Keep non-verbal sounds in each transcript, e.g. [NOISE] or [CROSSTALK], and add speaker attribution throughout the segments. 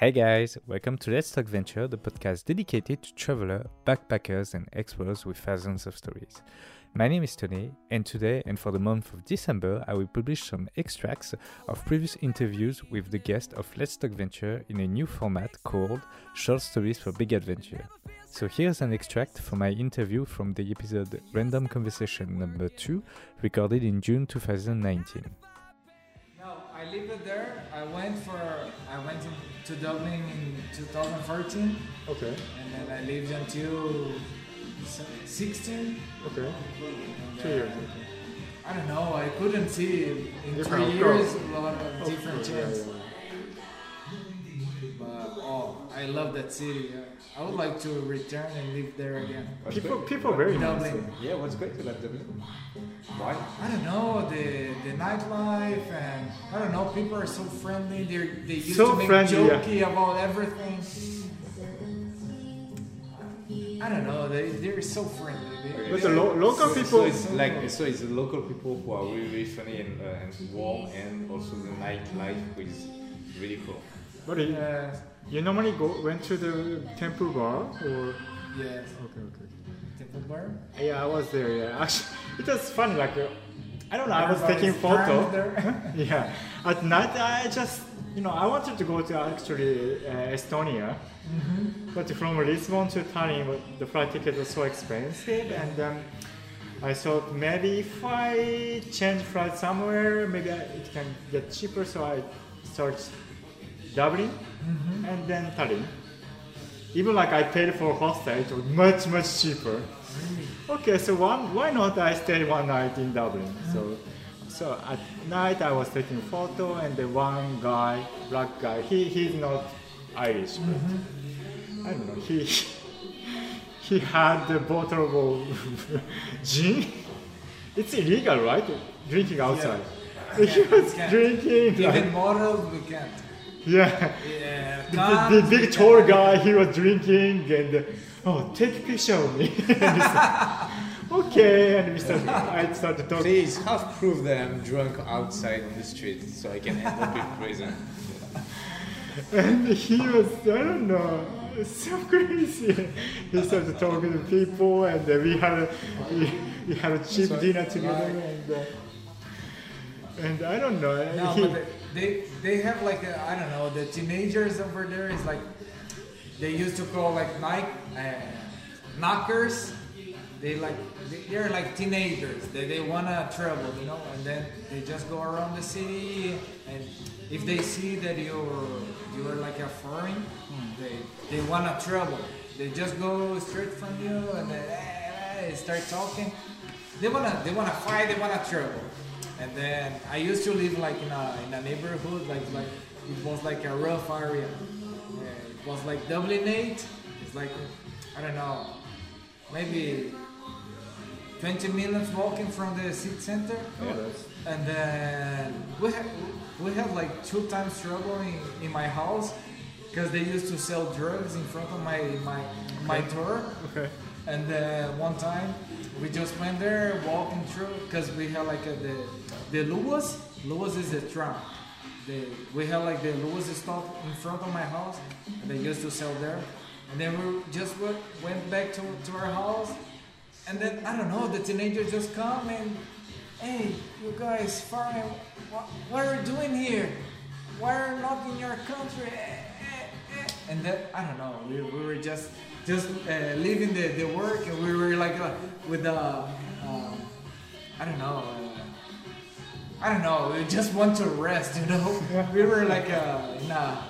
Speaker 1: Hey guys, welcome to Let's Talk Venture, the podcast dedicated to travelers, backpackers, and explorers with thousands of stories. My name is Tony, and today and for the month of December, I will publish some extracts of previous interviews with the guests of Let's Talk Venture in a new format called Short Stories for Big Adventure. So here's an extract from my interview from the episode Random Conversation number 2, recorded in June 2019.
Speaker 2: No, I lived there. I went for to Dublin in 2014,
Speaker 3: Okay,
Speaker 2: and then I lived until 16.
Speaker 3: okay.
Speaker 2: And,
Speaker 3: Two
Speaker 2: uh,
Speaker 3: years.
Speaker 2: I don't know. I couldn't see in
Speaker 3: Different,
Speaker 2: three years a lot of different
Speaker 3: course, yeah, yeah.
Speaker 2: I love that city. Uh, I would like to return and live there again.
Speaker 4: What's
Speaker 3: People,
Speaker 4: great-
Speaker 3: people very nice.
Speaker 2: Dublin.
Speaker 4: Yeah, what's great about Dublin? Why?
Speaker 2: I don't know the the nightlife and I don't know. People are so friendly. They they used
Speaker 3: So
Speaker 2: to make
Speaker 3: friendly, yeah.
Speaker 2: jokey about everything. I don't know. They they're so friendly. They,
Speaker 3: But the lo- local
Speaker 4: so,
Speaker 3: people,
Speaker 4: So it's like so it's the local people who are really, really funny and, uh, and warm, and also the nightlife which is really cool.
Speaker 3: but you,
Speaker 2: uh,
Speaker 3: you normally go went to the temple bar or
Speaker 2: yes.
Speaker 3: okay, okay.
Speaker 2: Temple Bar.
Speaker 3: Yeah, I was there. Yeah, actually, it was funny. Like, uh, I don't know. I was taking photo. [LAUGHS] yeah, at night I just you know I wanted to go to actually uh, Estonia, but from Lisbon to Tallinn, the flight ticket was so expensive, and um, I thought maybe if I change flight somewhere, maybe I, it can get cheaper. So I searched Dublin and then Tallinn. Even like I paid for hostel, it was much much cheaper. Okay, so one, why not I stay one night in Dublin? So, mm-hmm. so at night I was taking photo, and the one guy, black guy, he he's not Irish, but mm-hmm. I don't know. He [LAUGHS] he had the bottle of [LAUGHS] gin. It's illegal, right? Drinking outside. [LAUGHS] He was drinking.
Speaker 2: Even
Speaker 3: Like,
Speaker 2: we can't.
Speaker 3: Yeah.
Speaker 2: Yeah.
Speaker 3: The,
Speaker 2: cans,
Speaker 3: the big tall guy, he was drinking and uh, oh, take a picture of me. [LAUGHS] and we said, okay, and we started, I started talking.
Speaker 4: See, it's half proof that I'm drunk outside on the street, so I can end up in prison.
Speaker 3: And he was, I don't know, so [LAUGHS] crazy. He started talking to people, and uh, we had a, we, we had a cheap
Speaker 4: That's
Speaker 3: dinner together, and uh, and I don't know.
Speaker 2: No,
Speaker 3: he,
Speaker 2: but they they have like I I don't know the teenagers over there is like they used to call like night uh, knockers. They like they- they're like teenagers. They they wanna travel, you know, and then they just go around the city and if they see that you're you're like a foreign, they they wanna travel. They just go straight from you and then eh, eh, start talking. They wanna they wanna fight. They wanna travel. And then I used to live like in a in a neighborhood like like it was like a rough area. Yeah, it was like Dublin eight. It's like I don't know, maybe 20 minutes walking from the city center.
Speaker 3: Oh, that's-
Speaker 2: And then we had we had like two times trouble in, in my house because they used to sell drugs in front of my my my door.
Speaker 3: okay.
Speaker 2: And uh, one time we just went there walking through because we had like a, the the Luas. Luas is a tram. The, we had like the Luas stop in front of my house. And they used to sell there. And then we just went, went back to, to our house. And then I don't know, the teenagers just come and hey, you guys, foreign, what, what are you doing here? Why are you not in your country? Eh, eh, eh. And then I don't know, we, we were just just uh, leaving the, the work and we were like uh, with the um, I don't know. Uh, I don't know. We just want to rest, [LAUGHS] you know. We were like uh, in a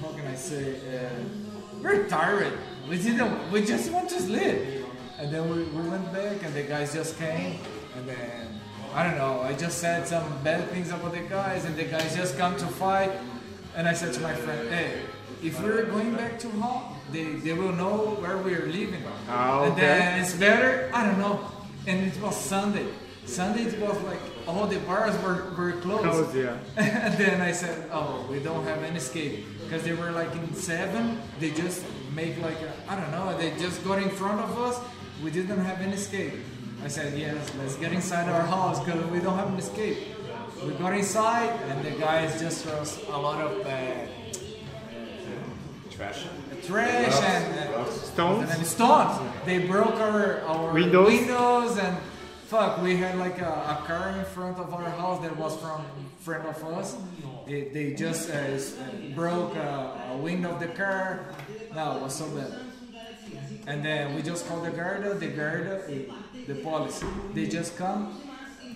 Speaker 2: how can I say? Uh, we're tired. We didn't. We just want to sleep. And then we, we went back, and the guys just came, and then I don't know. I just said some bad things about the guys, and the guys just come to fight. And I said to my friend, "Hey, if we're going back to home, they, they will know where we're living.
Speaker 3: Ah,
Speaker 2: And then it's better. I don't know. And it was Sunday. Sunday it was like all the bars were, were closed.
Speaker 3: Close, yeah. [LAUGHS]
Speaker 2: and then I said, "Oh, we don't have any escape because they were like in seven. They just make like I I don't know. They just got in front of us. We didn't have any escape. I said, "Yes, let's get inside our house because we don't have an escape." we got inside, and the guys just throw a lot of uh,
Speaker 4: Trash.
Speaker 2: trash and uh,
Speaker 3: Stones?
Speaker 2: and stones. They broke our our
Speaker 3: Windows?
Speaker 2: windows and fuck. We had like a, a car in front of our house that was from friend of us. They, they just uh, uh, broke uh, a window of the car. No, it was so bad. And then we just called the guard. The guard, the police. They just come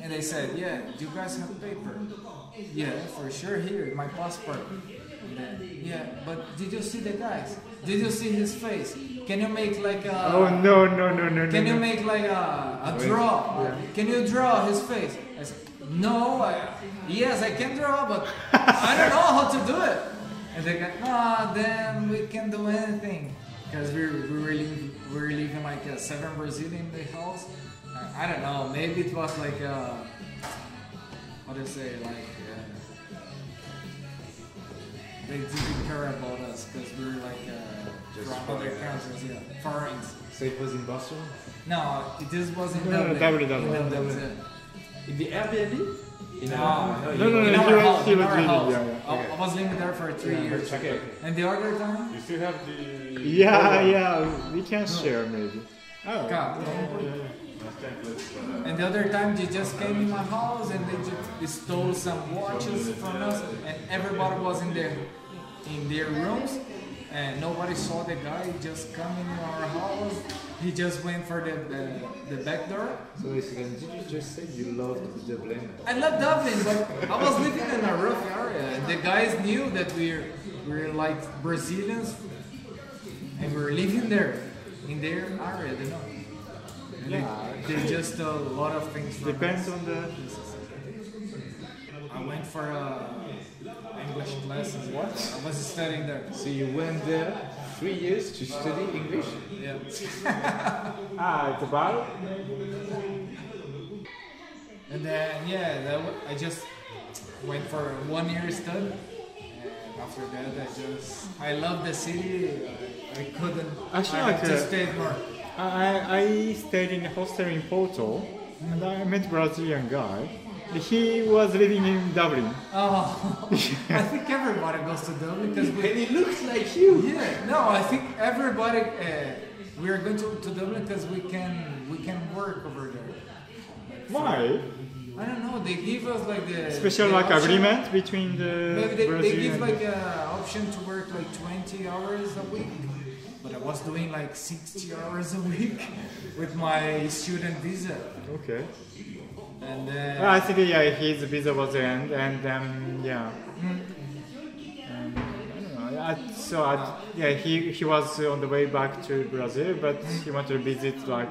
Speaker 2: and they said, "Yeah, do you guys have paper?" Yeah, for sure. Here, my passport. Yeah, but did you see the guys? Did you see his face? Can you make like a?
Speaker 3: Oh no no no no no!
Speaker 2: Can
Speaker 3: no.
Speaker 2: you
Speaker 3: no.
Speaker 2: make like a, a draw? Can you draw his face? I said, no. I, yes, I can draw, but I don't know how to do it. And they go, ah, then we can do anything. Because we, we were living, we were living like uh, seven Brazilian in the house. I don't know, maybe it was like, uh, what do you say, like, uh, they didn't care about us because we were like uh,
Speaker 4: Just
Speaker 2: from other countries, yeah, foreigners.
Speaker 4: So it was in Barcelona?
Speaker 2: No, it just wasn't
Speaker 3: No, no,
Speaker 2: Dublin.
Speaker 3: Dublin,
Speaker 2: In
Speaker 3: Dublin.
Speaker 2: Dublin.
Speaker 4: In the Airbnb? In
Speaker 2: No,
Speaker 3: No,
Speaker 4: you-
Speaker 3: no, no,
Speaker 2: in
Speaker 3: he
Speaker 2: our
Speaker 3: was-
Speaker 2: house,
Speaker 3: he
Speaker 2: in
Speaker 3: was
Speaker 2: our
Speaker 3: living,
Speaker 2: house.
Speaker 3: yeah, yeah.
Speaker 2: I,
Speaker 4: Okay.
Speaker 2: I was living there for three years.
Speaker 4: Okay.
Speaker 2: And the other time,
Speaker 4: You still have the.
Speaker 3: Yeah yeah we can share maybe. Oh.
Speaker 2: God. And the other time they just came in my house and they just stole some watches from us, and everybody was in their in their rooms. And nobody saw the guy just come in our house. He just went for the, the, the back door.
Speaker 4: So basically, did you just say you loved Dublin?
Speaker 2: I love Dublin, but I was living in a rough area. and The guys knew that we're we're like Brazilians, and we we're living there in their area. They know.
Speaker 3: Yeah.
Speaker 2: They, just a lot of things. From
Speaker 3: Depends
Speaker 2: us.
Speaker 3: on the.
Speaker 2: I went for uh, English classes. What? I was studying there.
Speaker 4: So you went there three years to study English?
Speaker 2: Yeah. [LAUGHS]
Speaker 3: Ah, it's about.
Speaker 2: And then yeah, that I just went for one year study. And after that, I just I love the city. I, I couldn't.
Speaker 3: Actually,
Speaker 2: I had
Speaker 3: like,
Speaker 2: to
Speaker 3: uh,
Speaker 2: stay more.
Speaker 3: I, I stayed in a hostel in Porto and I met Brazilian guy. He was living in Dublin.
Speaker 2: Oh, I think everybody goes to Dublin because we.
Speaker 4: And it looks like you!
Speaker 2: Yeah, no, I think everybody. Uh, we are going to, to Dublin because we can we can work over there.
Speaker 3: Why?
Speaker 2: I don't know. They give us like the
Speaker 3: Special
Speaker 2: the
Speaker 3: like
Speaker 2: option-
Speaker 3: agreement between the
Speaker 2: Maybe they, they give like an option to work like 20 hours a week. But I was doing like 60 hours a week [LAUGHS] with my student visa.
Speaker 3: Okay.
Speaker 2: And then.
Speaker 3: I think yeah, his visa was end, and um, yeah.
Speaker 2: Mm.
Speaker 3: I don't know. I, so I, yeah, he he was on the way back to Brazil, but he wanted to visit like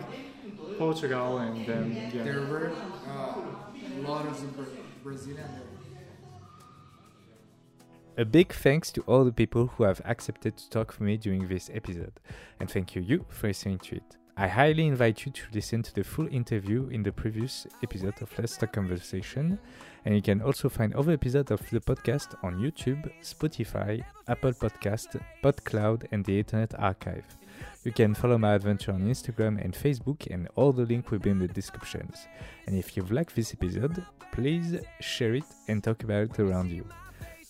Speaker 3: Portugal and um, yeah.
Speaker 2: There were uh, a lot of Bra- Brazilian there.
Speaker 1: A big thanks to all the people who have accepted to talk with me during this episode, and thank you you for listening to it. I highly invite you to listen to the full interview in the previous episode of Let's Talk Conversation, and you can also find other episodes of the podcast on YouTube, Spotify, Apple Podcast, PodCloud, and the Internet Archive. You can follow my adventure on Instagram and Facebook, and all the link will be in the descriptions. And if you've liked this episode, please share it and talk about it around you.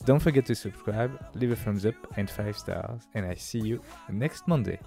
Speaker 1: Don't forget to subscribe, leave a thumbs up and 5 stars, and I see you next Monday.